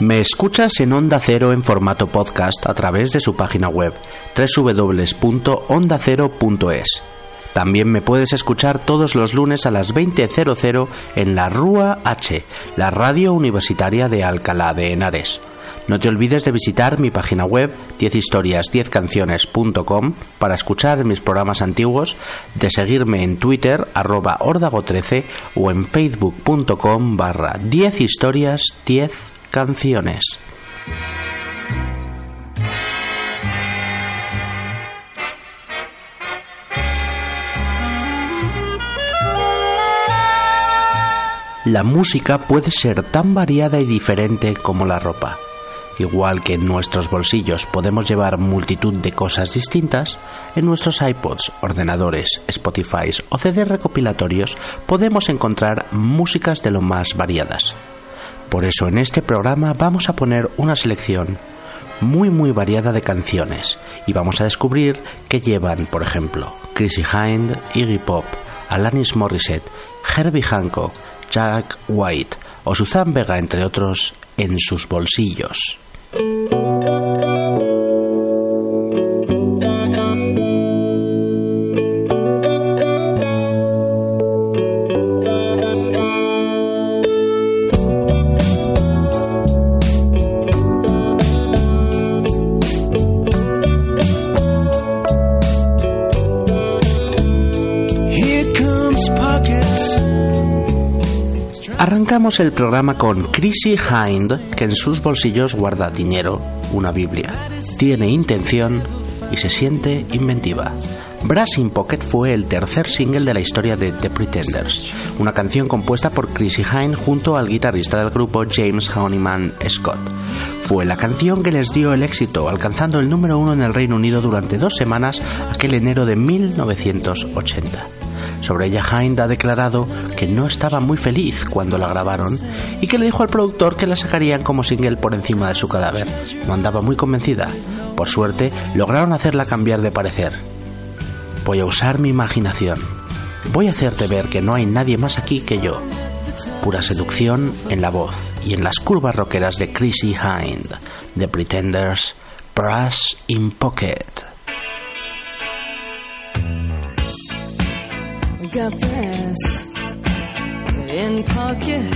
Me escuchas en Onda Cero en formato podcast a través de su página web www.ondacero.es. También me puedes escuchar todos los lunes a las 20.00 en la Rúa H, la radio universitaria de Alcalá de Henares. No te olvides de visitar mi página web 10historias10canciones.com para escuchar mis programas antiguos, de seguirme en Twitter arroba ordago13 o en facebook.com barra 10 historias 10 canciones. La música puede ser tan variada y diferente como la ropa. Igual que en nuestros bolsillos podemos llevar multitud de cosas distintas, en nuestros iPods, ordenadores, Spotify o CD recopilatorios podemos encontrar músicas de lo más variadas. Por eso en este programa vamos a poner una selección muy muy variada de canciones y vamos a descubrir que llevan, por ejemplo, Chrissy Hind, Iggy Pop, Alanis Morissette, Herbie Hancock, Jack White o Suzanne Vega, entre otros, en sus bolsillos. Arrancamos el programa con Chrissy Hind, que en sus bolsillos guarda dinero, una Biblia. Tiene intención y se siente inventiva. Brass in Pocket fue el tercer single de la historia de The Pretenders, una canción compuesta por Chrissy Hind junto al guitarrista del grupo James Honeyman Scott. Fue la canción que les dio el éxito, alcanzando el número uno en el Reino Unido durante dos semanas aquel enero de 1980. Sobre ella Hind ha declarado que no estaba muy feliz cuando la grabaron y que le dijo al productor que la sacarían como single por encima de su cadáver. No andaba muy convencida. Por suerte, lograron hacerla cambiar de parecer. Voy a usar mi imaginación. Voy a hacerte ver que no hay nadie más aquí que yo. Pura seducción en la voz y en las curvas rockeras de Chrissy Hind, The Pretenders, Brass in Pocket. Got brass in pocket.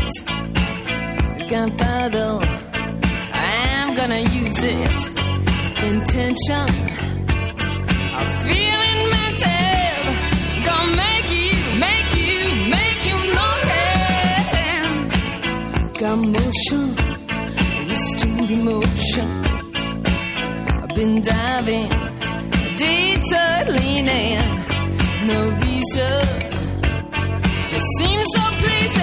Gunpowder, I'm gonna use it. Intention, I'm feeling mental. Gonna make you, make you, make you notice. Got motion, restrained emotion. I've been diving, detour leaning. No reason, just seems so pleasing.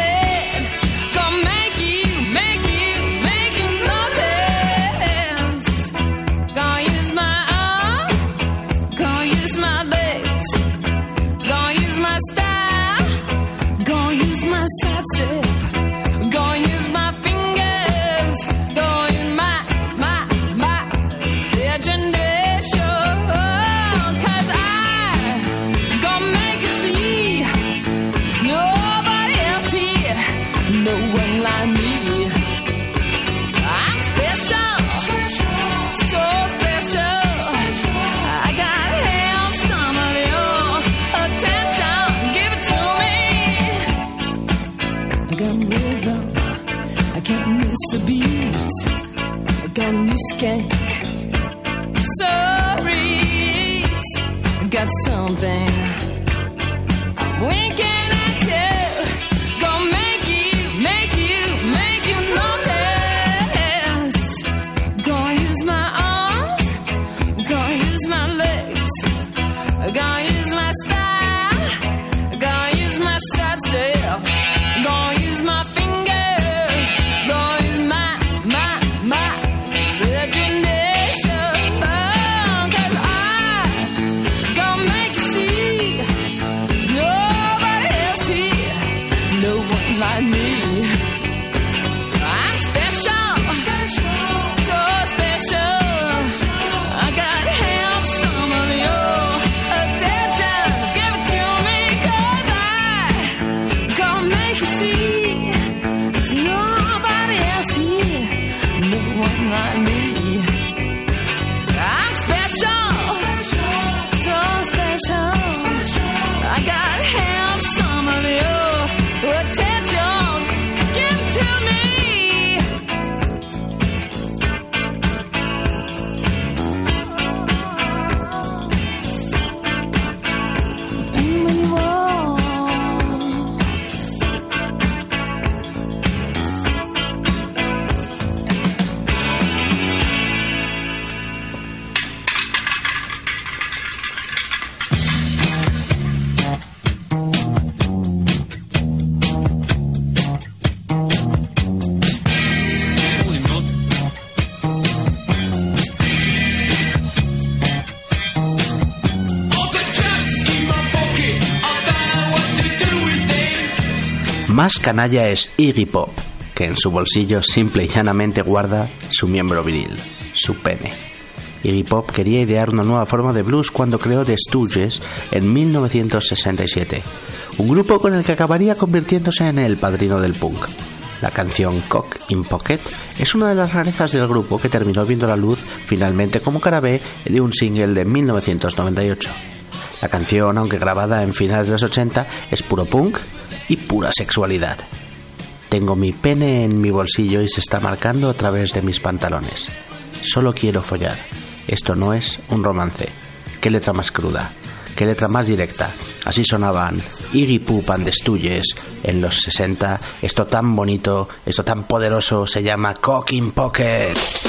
Más canalla es Iggy Pop, que en su bolsillo simple y llanamente guarda su miembro viril, su pene. Iggy Pop quería idear una nueva forma de blues cuando creó The Stooges en 1967, un grupo con el que acabaría convirtiéndose en el padrino del punk. La canción Cock in Pocket es una de las rarezas del grupo que terminó viendo la luz finalmente como cara B de un single de 1998. La canción, aunque grabada en finales de los 80, es puro punk y pura sexualidad. Tengo mi pene en mi bolsillo y se está marcando a través de mis pantalones. Solo quiero follar. Esto no es un romance. ¿Qué letra más cruda? ¿Qué letra más directa? Así sonaban Iggy Pop and Stooges en los 60. Esto tan bonito, esto tan poderoso se llama Cock in Pocket.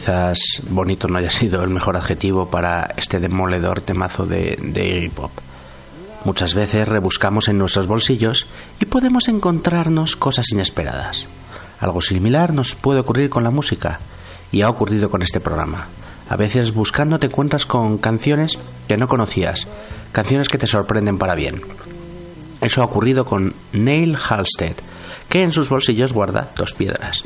Quizás bonito no haya sido el mejor adjetivo para este demoledor temazo de, de Iggy. Muchas veces rebuscamos en nuestros bolsillos y podemos encontrarnos cosas inesperadas. Algo similar nos puede ocurrir con la música y ha ocurrido con este programa. A veces buscando te encuentras con canciones que no conocías, canciones que te sorprenden para bien. Eso ha ocurrido con Neil Halstead, que en sus bolsillos guarda dos piedras.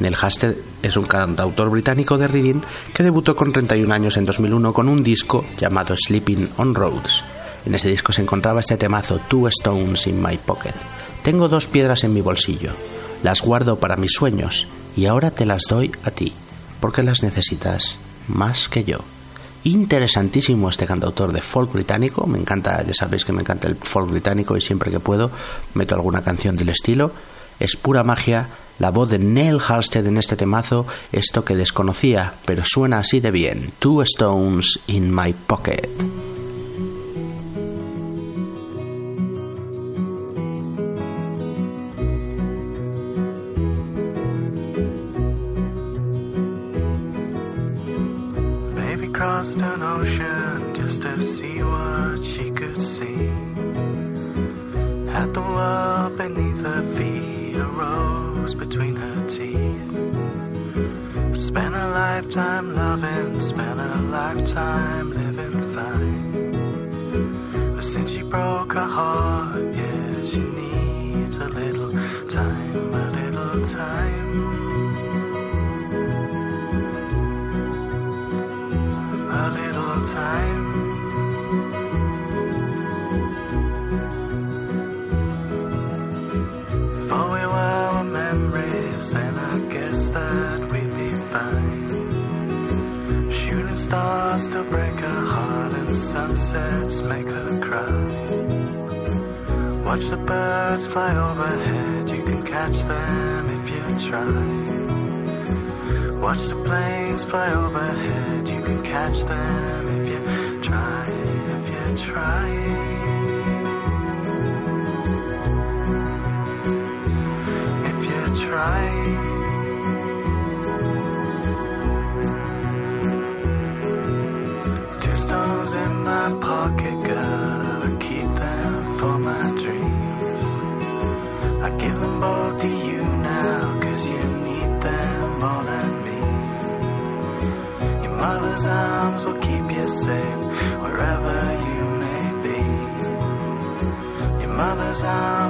Neil Halstead es un cantautor británico de Reading que debutó con 31 años en 2001 con un disco llamado Sleeping on Roads. En ese disco se encontraba este temazo Two Stones in My Pocket. Tengo dos piedras en mi bolsillo. Las guardo para mis sueños y ahora te las doy a ti, porque las necesitas más que yo. Interesantísimo este cantautor de folk británico, me encanta, ya sabéis que me encanta el folk británico y siempre que puedo meto alguna canción del estilo. Es pura magia, la voz de Neil Halstead en este temazo, esto que desconocía, pero suena así de bien. Two Stones in My Pocket. Beneath her feet, rose between her teeth. Spent a lifetime loving, spent a lifetime living fine. But since she broke her heart, yeah, she needs a little stars to break her heart, and sunsets make her cry. Watch the birds fly overhead, you can catch them if you try. Watch the planes fly overhead. You can catch them if you try. If you try. sound.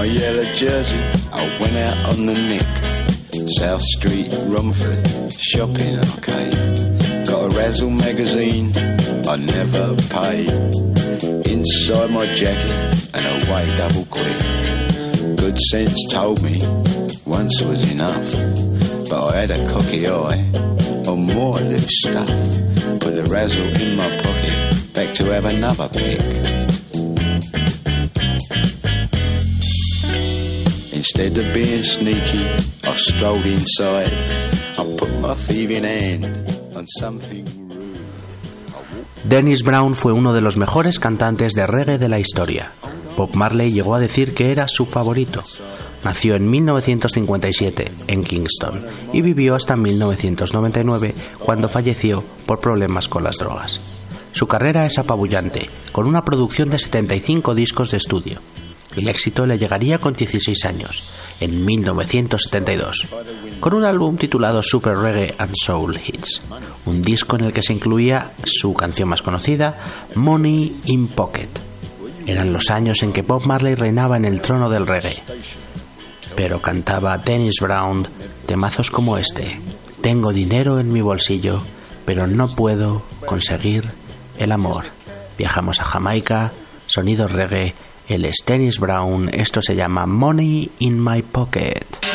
My yellow jersey, I went out on the nick. South Street, Rumford, shopping arcade. Got a Razzle magazine, I never paid. Inside my jacket, and away double quick. Good sense told me once was enough. But I had a cocky eye on more loose stuff. Put the razzle in my pocket, back to have another pick. Instead. Dennis Brown fue uno de los mejores cantantes de reggae de la historia. Bob Marley llegó a decir que era su favorito. Nació en 1957 en Kingston y vivió hasta 1999 cuando falleció por problemas con las drogas. Su carrera es apabullante, con una producción de 75 discos de estudio. El éxito le llegaría con 16 años, en 1972, con un álbum titulado Super Reggae and Soul Hits, un disco en el que se incluía su canción más conocida, Money in Pocket. Eran los años en que Bob Marley reinaba en el trono del reggae. Pero cantaba Dennis Brown temazos como este. Tengo dinero en mi bolsillo, pero no puedo conseguir el amor. Viajamos a Jamaica, sonido reggae, él es Brown, esto se llama Money in My Pocket.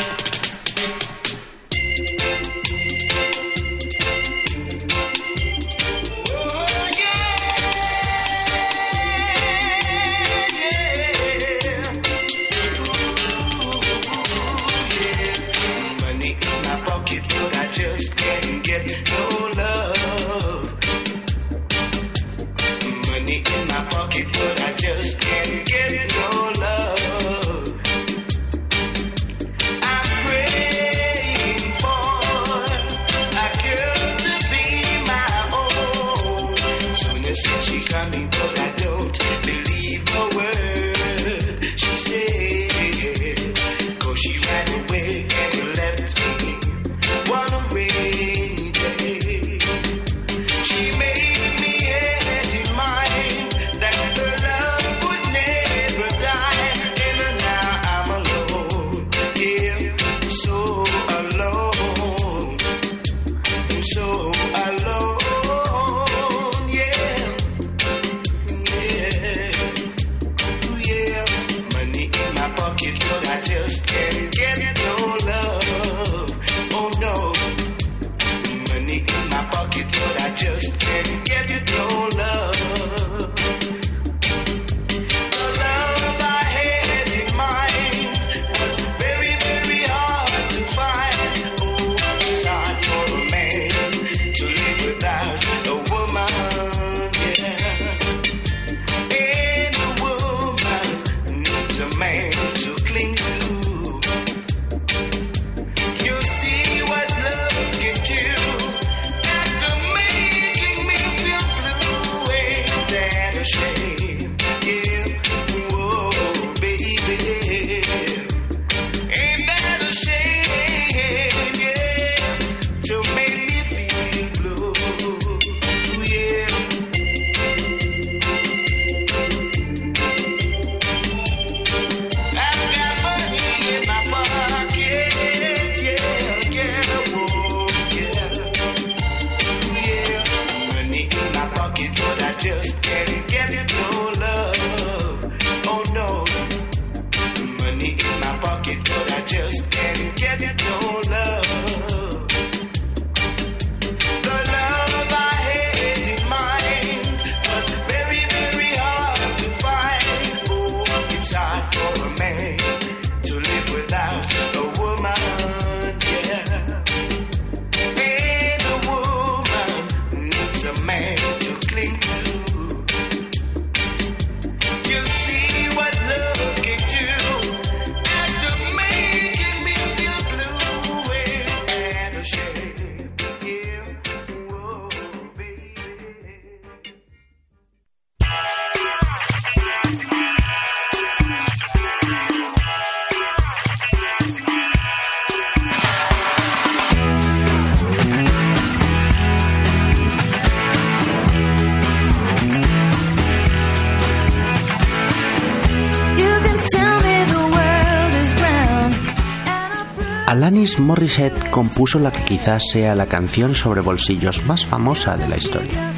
Morissette compuso la que quizás sea la canción sobre bolsillos más famosa de la historia.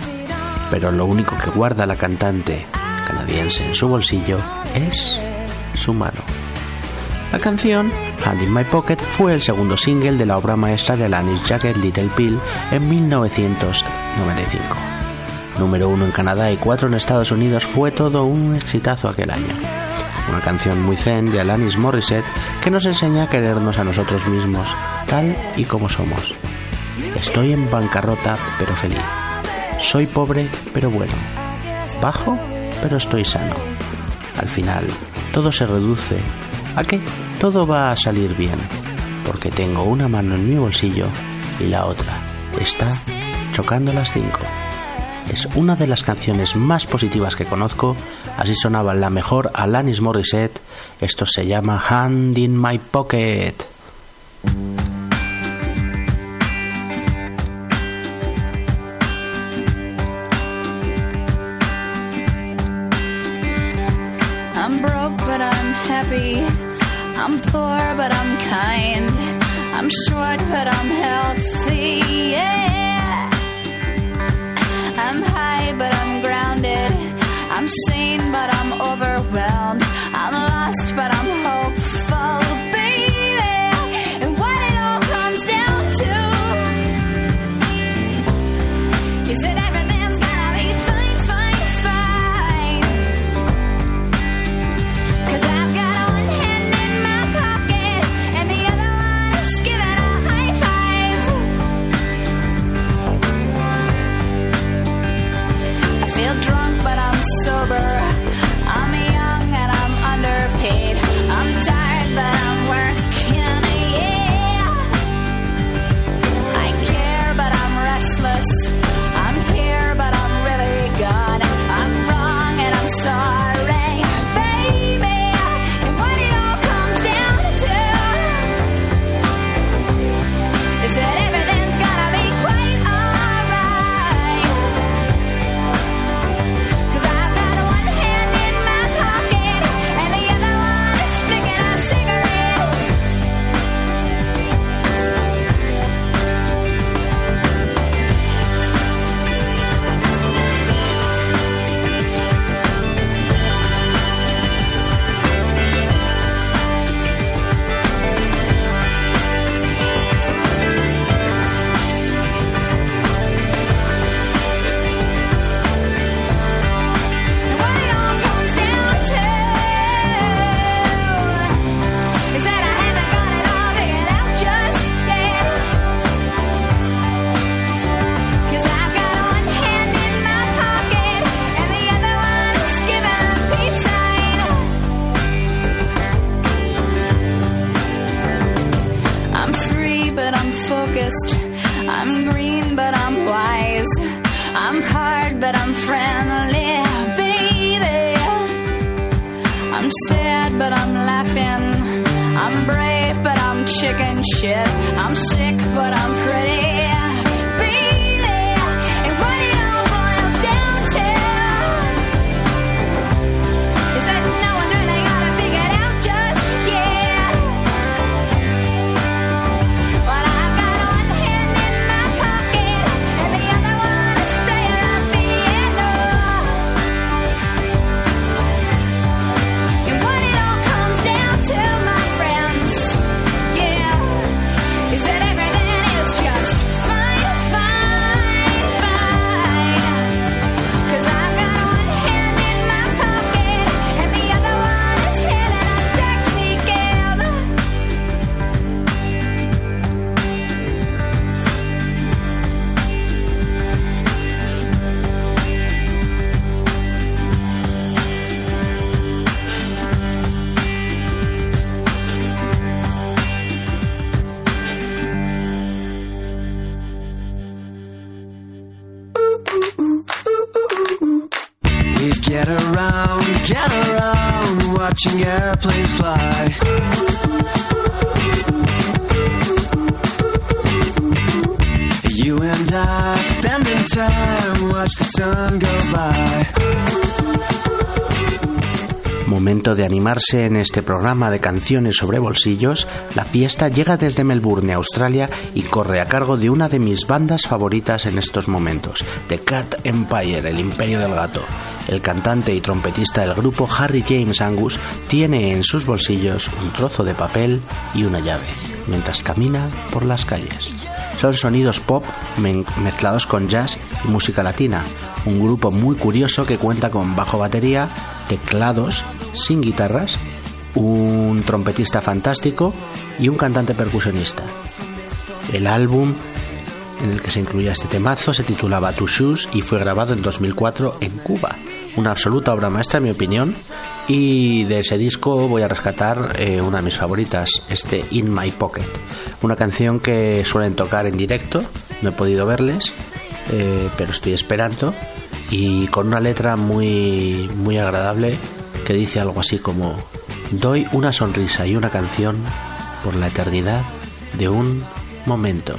Pero lo único que guarda la cantante canadiense en su bolsillo es su mano. La canción Hand in My Pocket fue el segundo single de la obra maestra de Alanis Jagged Little Pill en 1995. Número uno en Canadá y cuatro en Estados Unidos fue todo un exitazo aquel año. Una canción muy zen de Alanis Morissette que nos enseña a querernos a nosotros mismos, tal y como somos. Estoy en bancarrota pero feliz. Soy pobre pero bueno. Bajo pero estoy sano. Al final, todo se reduce a que todo va a salir bien, porque tengo una mano en mi bolsillo y la otra está chocando las cinco. Es una de las canciones más positivas que conozco, así sonaba la mejor Alanis Morissette, esto se llama Hand in My Pocket. I'm broke, but I'm happy. I'm poor, but I'm kind. I'm short, but I'm healthy. I'm high, but I'm grounded. I'm sane, but I'm overwhelmed. I'm lost, but I'm hopeful, place Momento de animarse en este programa de canciones sobre bolsillos, la fiesta llega desde Melbourne, Australia, y corre a cargo de una de mis bandas favoritas en estos momentos, The Cat Empire, el Imperio del Gato. El cantante y trompetista del grupo, Harry James Angus, tiene en sus bolsillos un trozo de papel y una llave, mientras camina por las calles. Son sonidos pop mezclados con jazz y música latina, un grupo muy curioso que cuenta con bajo batería, teclados, sin guitarras, un trompetista fantástico y un cantante percusionista. El álbum en el que se incluía este temazo se titulaba Two Shoes y fue grabado en 2004 en Cuba. Una absoluta obra maestra, en mi opinión. Y de ese disco voy a rescatar eh, una de mis favoritas, este In My Pocket. Una canción que suelen tocar en directo, no he podido verles, eh, pero estoy esperando. Y con una letra muy, muy agradable que dice algo así como: Doy una sonrisa y una canción por la eternidad de un momento.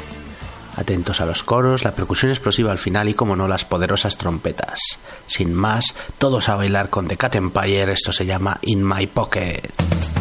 Atentos a los coros, la percusión explosiva al final y, como no, las poderosas trompetas. Sin más, todos a bailar con The Cat Empire. Esto se llama In My Pocket.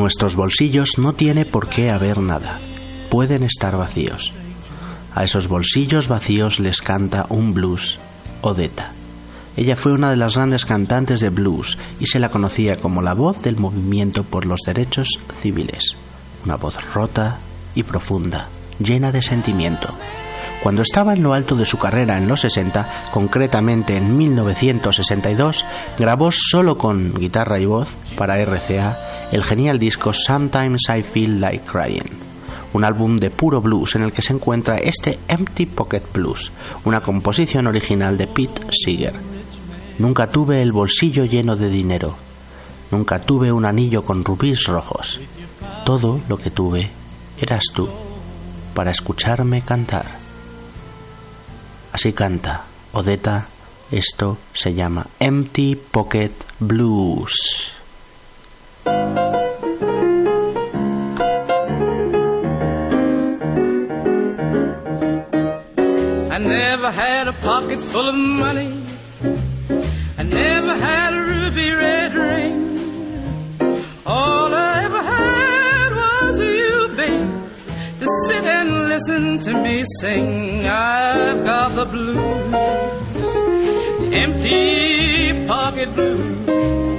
Nuestros bolsillos no tiene por qué haber nada. Pueden estar vacíos. A esos bolsillos vacíos les canta un blues, Odetta. Ella fue una de las grandes cantantes de blues y se la conocía como la voz del movimiento por los derechos civiles. Una voz rota y profunda, llena de sentimiento. Cuando estaba en lo alto de su carrera en los 60, concretamente en 1962, grabó solo con guitarra y voz para RCA el genial disco Sometimes I Feel Like Crying, un álbum de puro blues en el que se encuentra este Empty Pocket Blues, una composición original de Pete Seeger. Nunca tuve el bolsillo lleno de dinero, nunca tuve un anillo con rubíes rojos. Todo lo que tuve eras tú, para escucharme cantar. Así canta Odetta. Esto se llama Empty Pocket Blues. I never had a pocket full of money. I never had a ruby red ring. All I ever had was you, babe, to sit and listen to me sing. I've got the blues, empty pocket blues.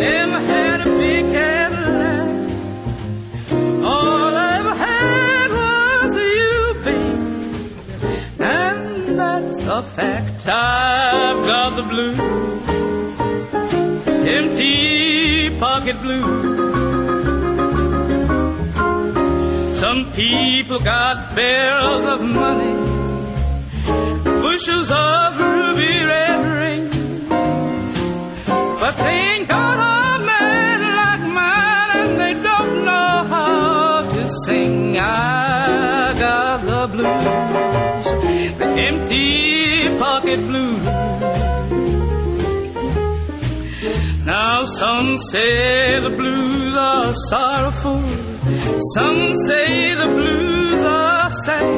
Never had a big Cadillac. All I ever had was you, babe. And that's a fact. I've got the blues. Empty pocket blues. Some people got barrels of money, bushels of ruby red rings. But they I got the blues, the empty pocket blues. Now some say the blues are sorrowful, some say the blues are sad.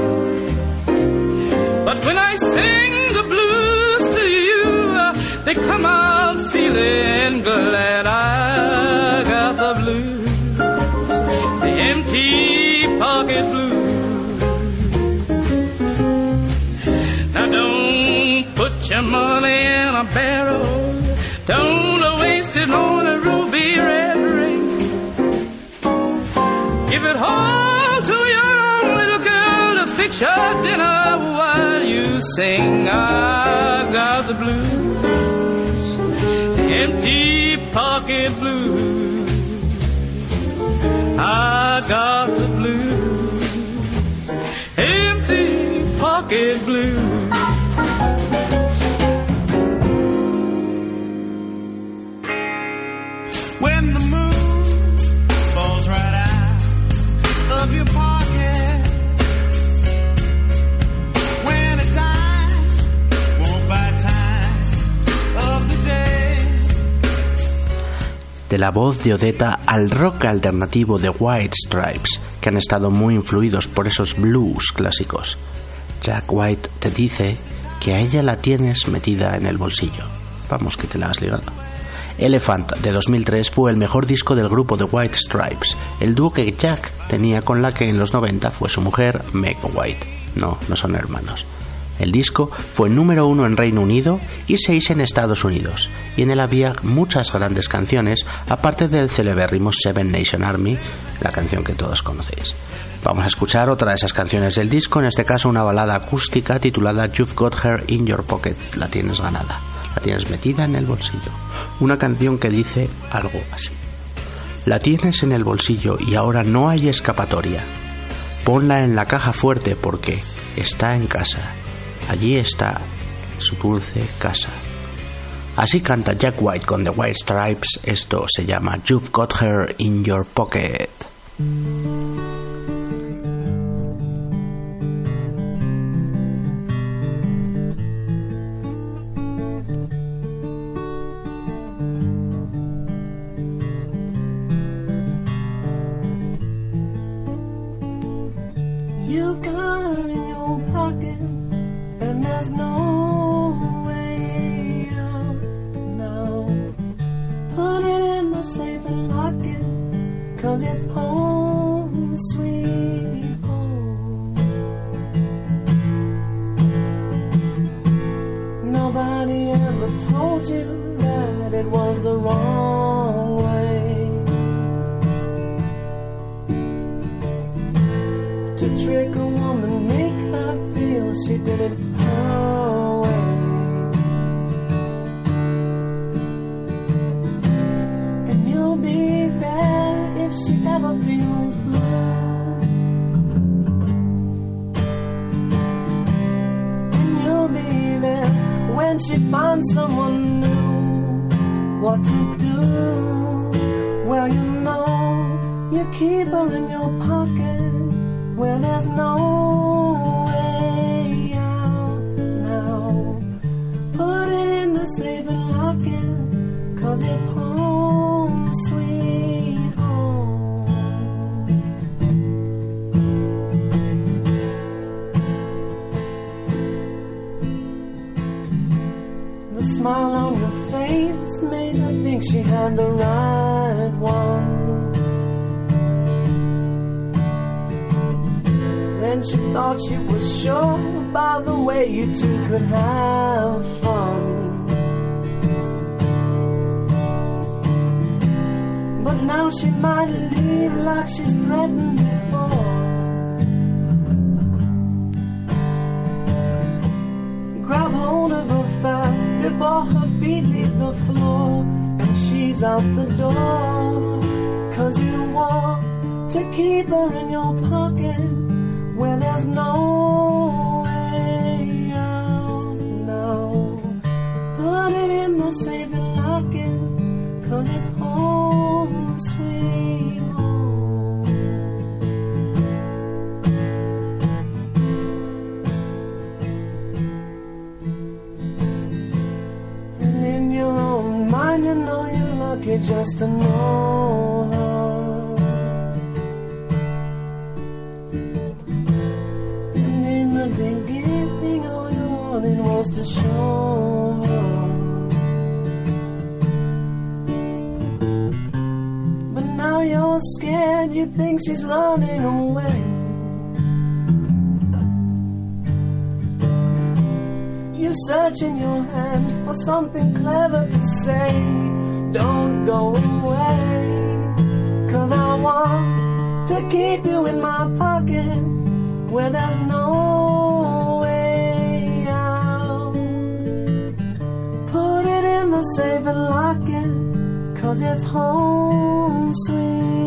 But when I sing the blues to you, they come out feeling glad. I pocket blues. Now don't put your money in a barrel. Don't waste it on a ruby red ring. Give it all to your own little girl to fix your dinner while you sing. I've got the blues, empty pocket blues. I got the blues, blues. When the moon falls right out of your pocket. When de la voz de Odetta al rock alternativo de White Stripes, que han estado muy influidos por esos blues clásicos. Jack White te dice que a ella la tienes metida en el bolsillo. Vamos, que te la has ligado. Elephant de 2003 fue el mejor disco del grupo de White Stripes, el dúo que Jack tenía con la que en los 90 fue su mujer Meg White. No, no son hermanos. El disco fue número uno en Reino Unido y seis en Estados Unidos, y en él había muchas grandes canciones, aparte del celebérrimo Seven Nation Army, la canción que todos conocéis. Vamos a escuchar otra de esas canciones del disco, en este caso una balada acústica titulada You've Got Her in Your Pocket, la tienes ganada, la tienes metida en el bolsillo. Una canción que dice algo así. La tienes en el bolsillo y ahora no hay escapatoria. Ponla en la caja fuerte porque está en casa. Allí está su dulce casa. Así canta Jack White con The White Stripes. Esto se llama You've Got Her in Your Pocket. She ever feels blue. And you'll be there when she finds someone new. What to do? Well, you know, you keep her in your pocket where there's no way out now. Put it in the safe and lock it, cause it's home, smile on your face made her think she had the right one. Then she thought she was sure by the way you two could have fun. But now she might leave like she's threatened fast before her feet leave the floor and she's out the door. Cause you want to keep her in your pocket where there's no way out now. Put it in the safe and lock it, cause it's home, sweet you're just to know her. And in the beginning, all you wanted was to show her. But now you're scared, you think she's running away. You search in your hand for something clever to say. Don't go away, cause I want to keep you in my pocket where there's no way out. Put it in the safe and lock it, cause it's home, sweet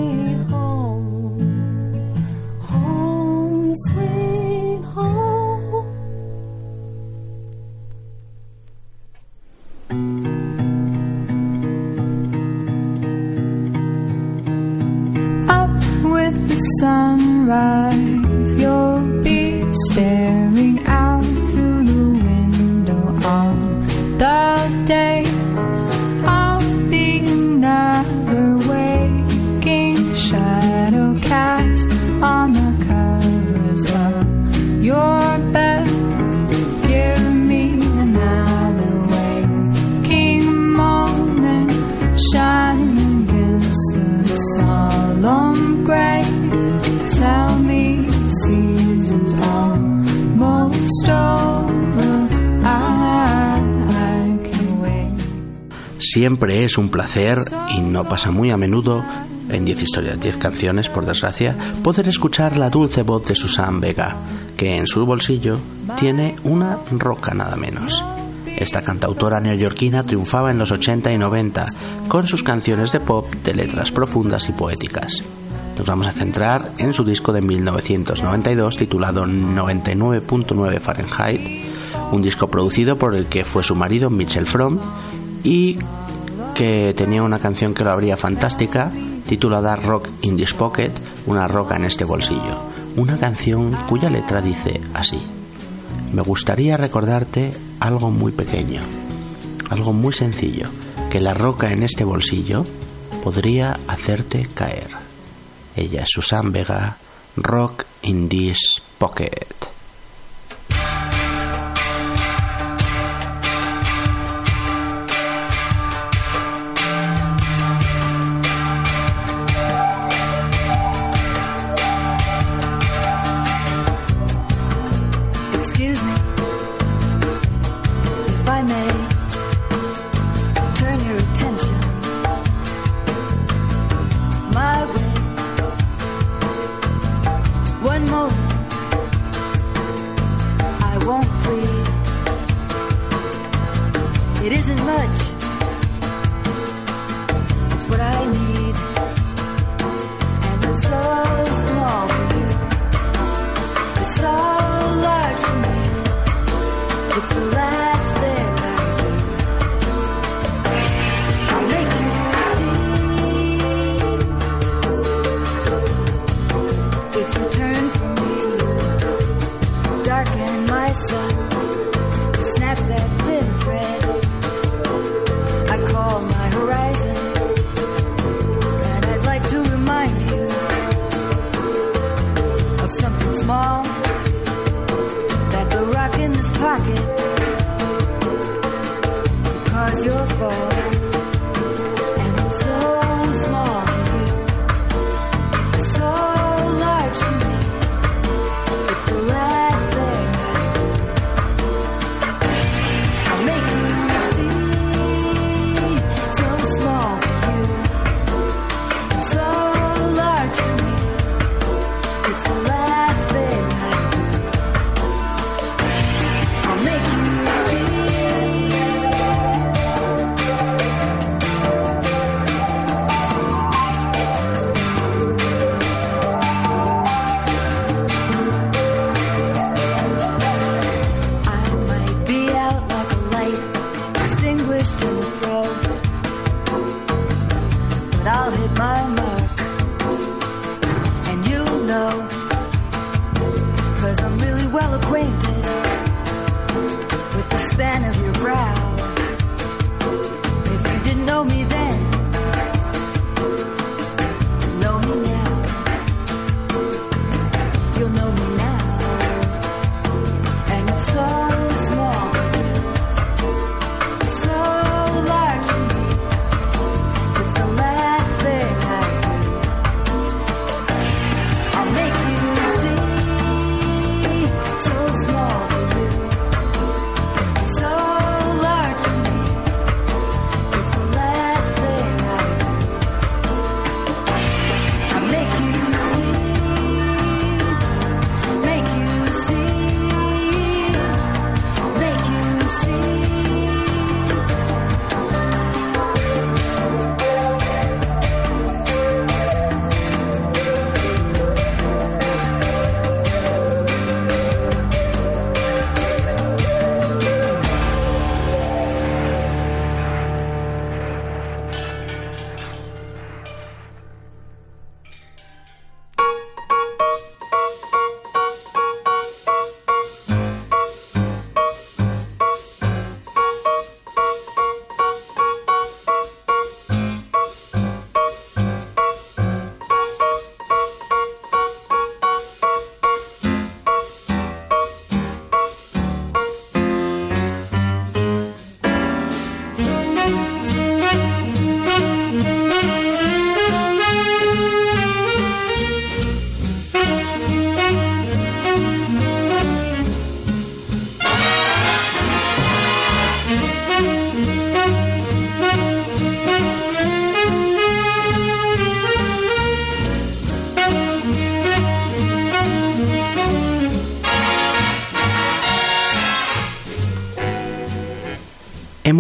Siempre es un placer, y no pasa muy a menudo, en 10 historias, 10 canciones, por desgracia, poder escuchar la dulce voz de Susan Vega, que en su bolsillo tiene una roca nada menos. Esta cantautora neoyorquina triunfaba en los 80 y 90 con sus canciones de pop de letras profundas y poéticas. Nos vamos a centrar en su disco de 1992 titulado 99.9 Fahrenheit, un disco producido por el que fue su marido Mitchell Fromm y que tenía una canción que lo abría fantástica, titulada Rock in this pocket, una roca en este bolsillo. Una canción cuya letra dice así: Me gustaría recordarte algo muy pequeño, algo muy sencillo, que la roca en este bolsillo podría hacerte caer. Ella es Susan Vega, Rock in this pocket. your fault.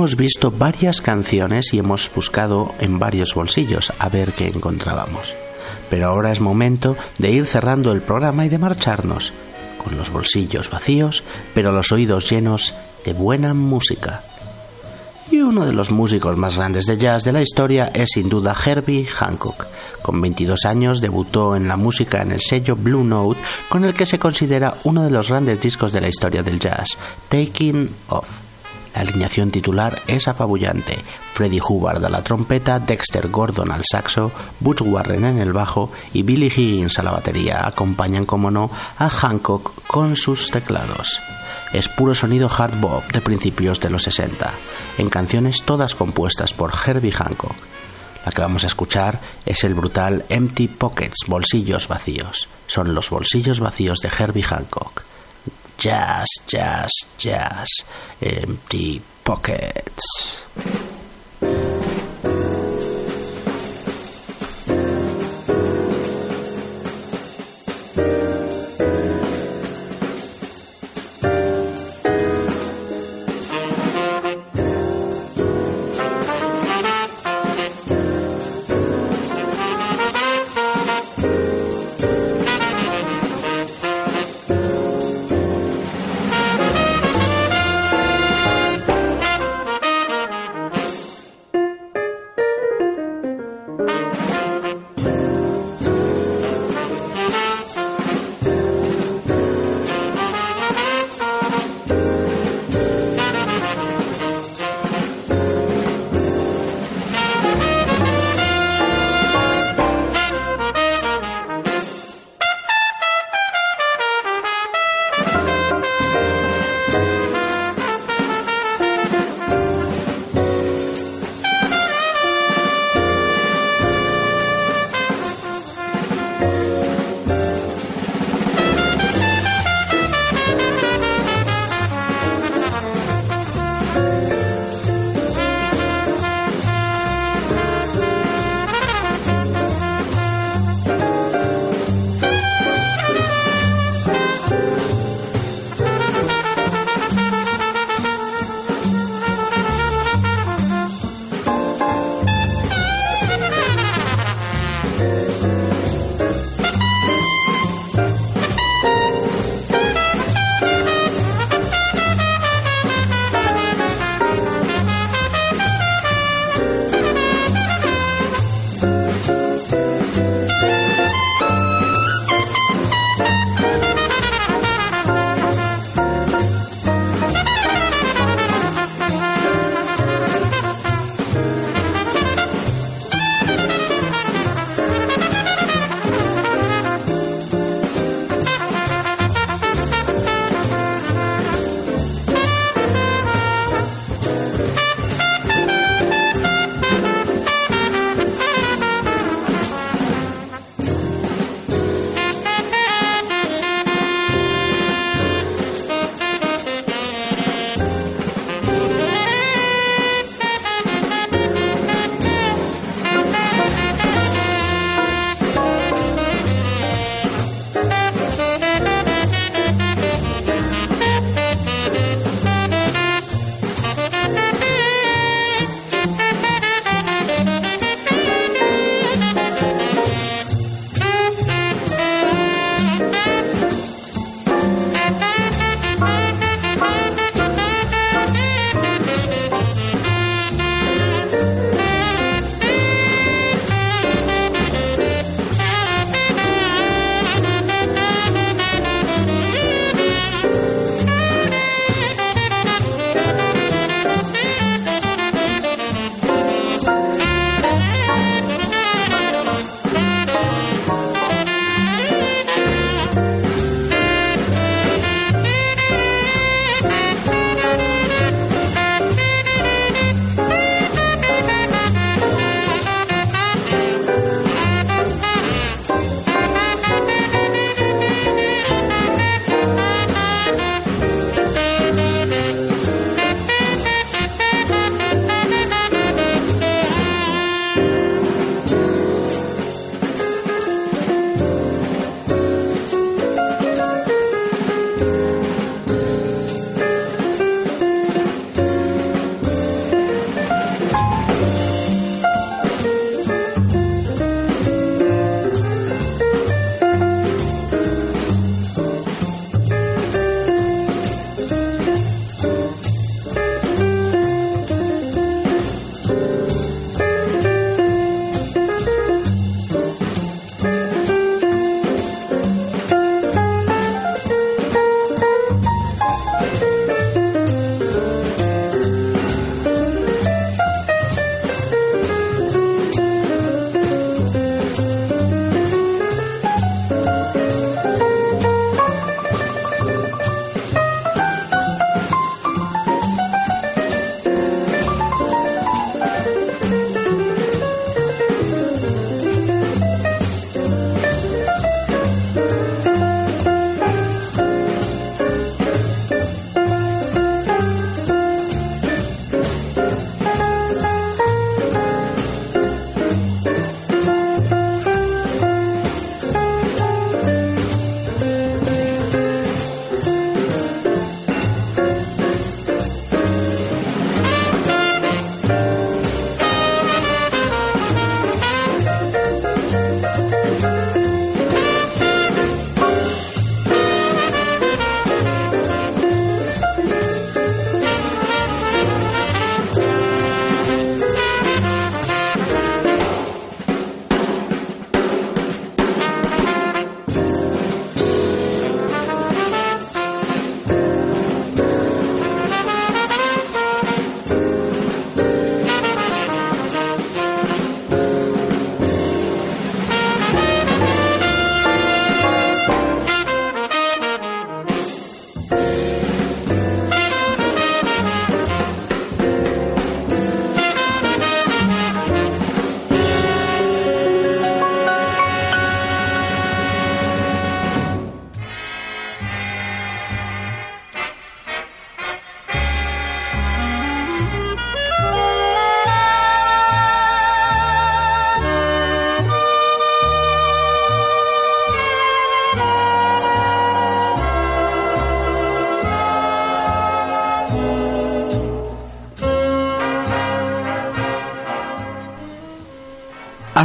hemos visto varias canciones y hemos buscado en varios bolsillos a ver qué encontrábamos. Pero ahora es momento de ir cerrando el programa y de marcharnos, con los bolsillos vacíos, pero los oídos llenos de buena música. Y uno de los músicos más grandes de jazz de la historia es sin duda Herbie Hancock. Con 22 años debutó en la música en el sello Blue Note, con el que se considera uno de los grandes discos de la historia del jazz, Taking Off alineación titular es apabullante. Freddie Hubbard a la trompeta, Dexter Gordon al saxo, Butch Warren en el bajo y Billy Higgins a la batería acompañan, como no, a Hancock con sus teclados. Es puro sonido hard bop de principios de los 60, en canciones todas compuestas por Herbie Hancock. La que vamos a escuchar es el brutal Empty Pockets, bolsillos vacíos. Son los bolsillos vacíos de Herbie Hancock. Jazz, jazz, jazz. Empty Pockets.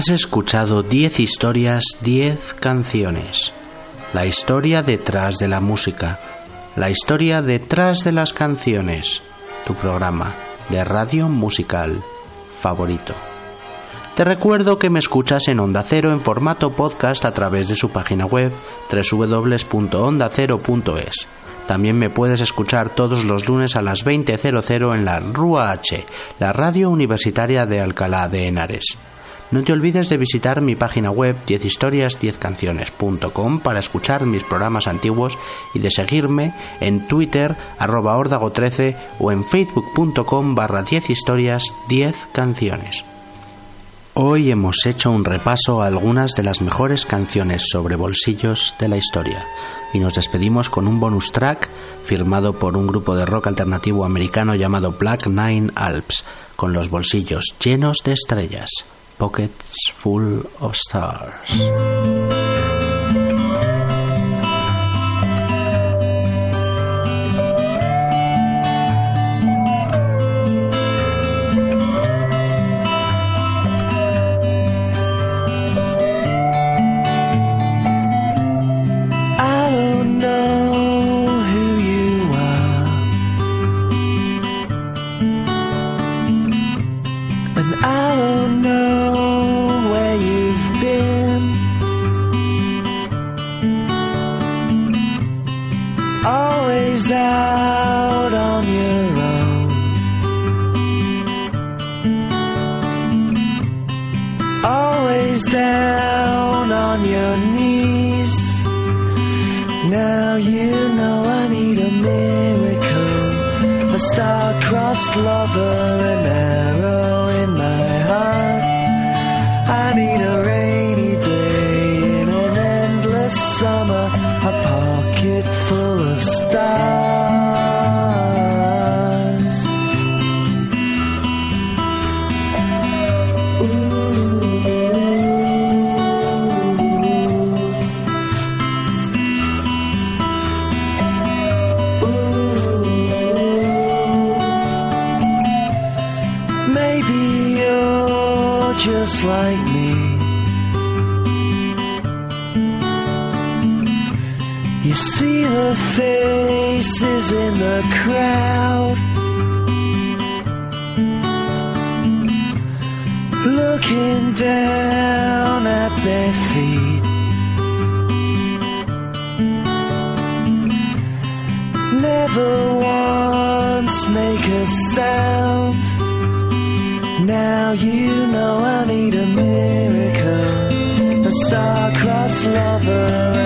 Has escuchado 10 historias, 10 canciones. La historia detrás de la música. La historia detrás de las canciones. Tu programa de radio musical favorito. Te recuerdo que me escuchas en Onda Cero en formato podcast a través de su página web www.ondacero.es. También me puedes escuchar todos los lunes a las 20.00 en la RUA H, la radio universitaria de Alcalá de Henares. No te olvides de visitar mi página web 10historias10canciones.com para escuchar mis programas antiguos y de seguirme en Twitter arroba órdago13 o en facebook.com barra 10 historias 10 canciones. Hoy hemos hecho un repaso a algunas de las mejores canciones sobre bolsillos de la historia y nos despedimos con un bonus track firmado por un grupo de rock alternativo americano llamado Black Nine Alps, con los bolsillos llenos de estrellas, pockets full of stars. You see the faces in the crowd. Looking down at their feet. Never once make a sound. Now you know I need a miracle, a star-crossed lover,